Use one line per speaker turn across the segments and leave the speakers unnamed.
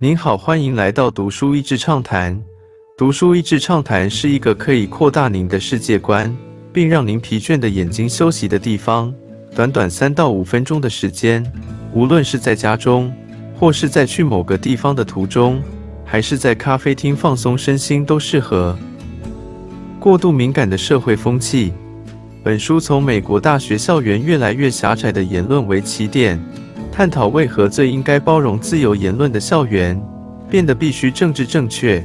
您好，欢迎来到读书益智畅谈。读书益智畅谈是一个可以扩大您的世界观，并让您疲倦的眼睛休息的地方。短短三到五分钟的时间，无论是在家中，或是在去某个地方的途中，还是在咖啡厅放松身心，都适合。过度敏感的社会风气。本书从美国大学校园越来越狭窄的言论为起点。探讨为何最应该包容自由言论的校园变得必须政治正确。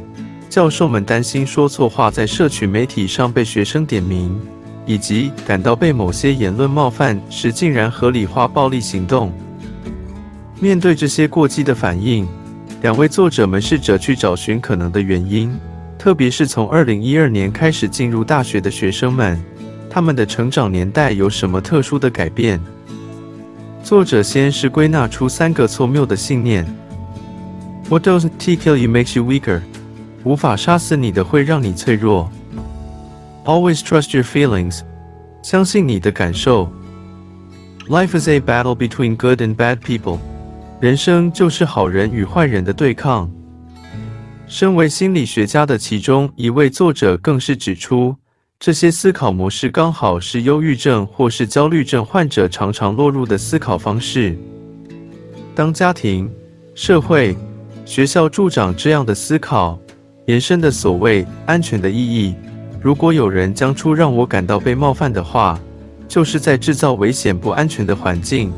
教授们担心说错话在社群媒体上被学生点名，以及感到被某些言论冒犯时，竟然合理化暴力行动。面对这些过激的反应，两位作者们试着去找寻可能的原因，特别是从二零一二年开始进入大学的学生们，他们的成长年代有什么特殊的改变？作者先是归纳出三个错谬的信念：What doesn't kill you makes you weaker。无法杀死你的会让你脆弱。Always trust your feelings。相信你的感受。Life is a battle between good and bad people。人生就是好人与坏人的对抗。身为心理学家的其中一位作者更是指出。这些思考模式刚好是忧郁症或是焦虑症患者常常落入的思考方式。当家庭、社会、学校助长这样的思考，延伸的所谓安全的意义，如果有人将出让我感到被冒犯的话，就是在制造危险不安全的环境，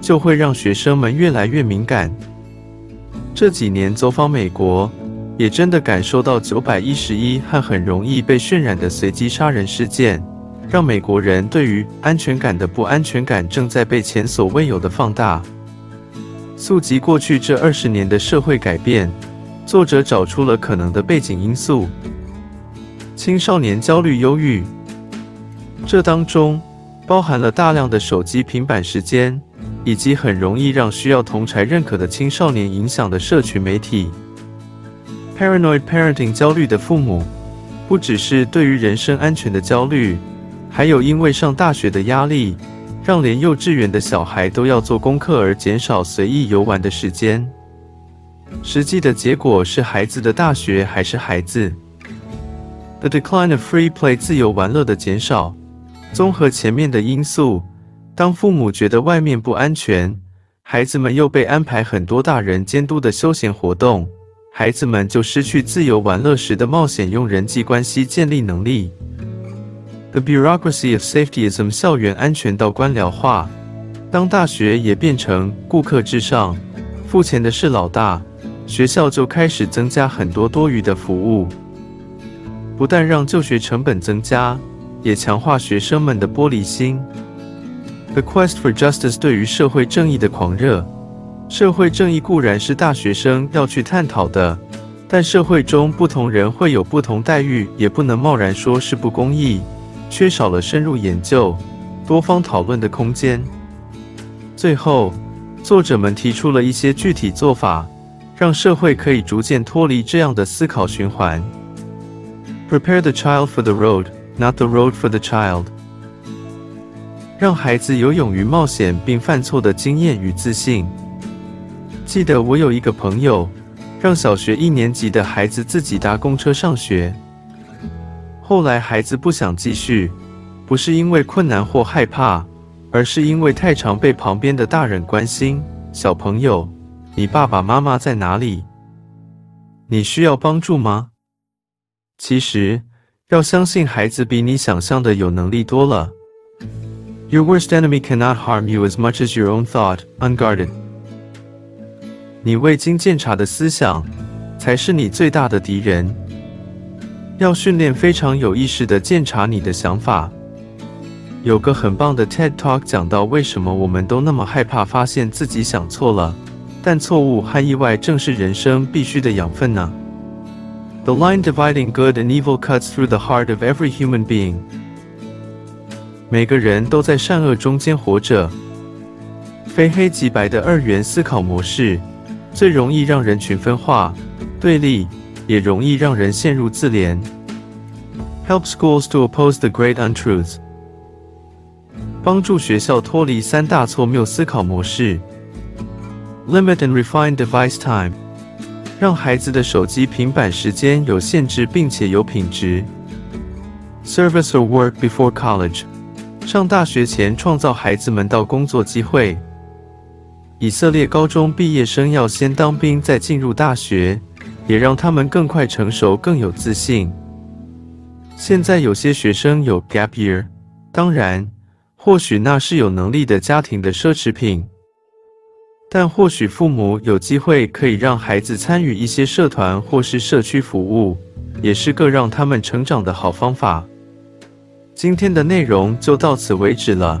就会让学生们越来越敏感。这几年走访美国。也真的感受到九百一十一和很容易被渲染的随机杀人事件，让美国人对于安全感的不安全感正在被前所未有的放大。溯及过去这二十年的社会改变，作者找出了可能的背景因素：青少年焦虑、忧郁。这当中包含了大量的手机、平板时间，以及很容易让需要同才认可的青少年影响的社群媒体。Paranoid parenting 焦虑的父母，不只是对于人身安全的焦虑，还有因为上大学的压力，让连幼稚园的小孩都要做功课而减少随意游玩的时间。实际的结果是孩子的大学还是孩子？The decline of free play 自由玩乐的减少。综合前面的因素，当父母觉得外面不安全，孩子们又被安排很多大人监督的休闲活动。孩子们就失去自由玩乐时的冒险用人际关系建立能力。The bureaucracy of safetyism 校园安全到官僚化，当大学也变成顾客至上，付钱的是老大，学校就开始增加很多多余的服务，不但让就学成本增加，也强化学生们的玻璃心。The quest for justice 对于社会正义的狂热。社会正义固然是大学生要去探讨的，但社会中不同人会有不同待遇，也不能贸然说是不公义，缺少了深入研究、多方讨论的空间。最后，作者们提出了一些具体做法，让社会可以逐渐脱离这样的思考循环。Prepare the child for the road, not the road for the child。让孩子有勇于冒险并犯错的经验与自信。记得我有一个朋友，让小学一年级的孩子自己搭公车上学。后来孩子不想继续，不是因为困难或害怕，而是因为太常被旁边的大人关心。小朋友，你爸爸妈妈在哪里？你需要帮助吗？其实，要相信孩子比你想象的有能力多了。Your worst enemy cannot harm you as much as your own thought, unguarded. 你未经鉴察的思想，才是你最大的敌人。要训练非常有意识的鉴察你的想法。有个很棒的 TED Talk 讲到为什么我们都那么害怕发现自己想错了，但错误和意外正是人生必须的养分呢。The line dividing good and evil cuts through the heart of every human being。每个人都在善恶中间活着，非黑即白的二元思考模式。最容易让人群分化、对立，也容易让人陷入自怜。Help schools to oppose the great untruths，帮助学校脱离三大错谬思考模式。Limit and refine device time，让孩子的手机、平板时间有限制，并且有品质。Service or work before college，上大学前创造孩子们到工作机会。以色列高中毕业生要先当兵，再进入大学，也让他们更快成熟、更有自信。现在有些学生有 gap year，当然，或许那是有能力的家庭的奢侈品。但或许父母有机会可以让孩子参与一些社团或是社区服务，也是个让他们成长的好方法。今天的内容就到此为止了，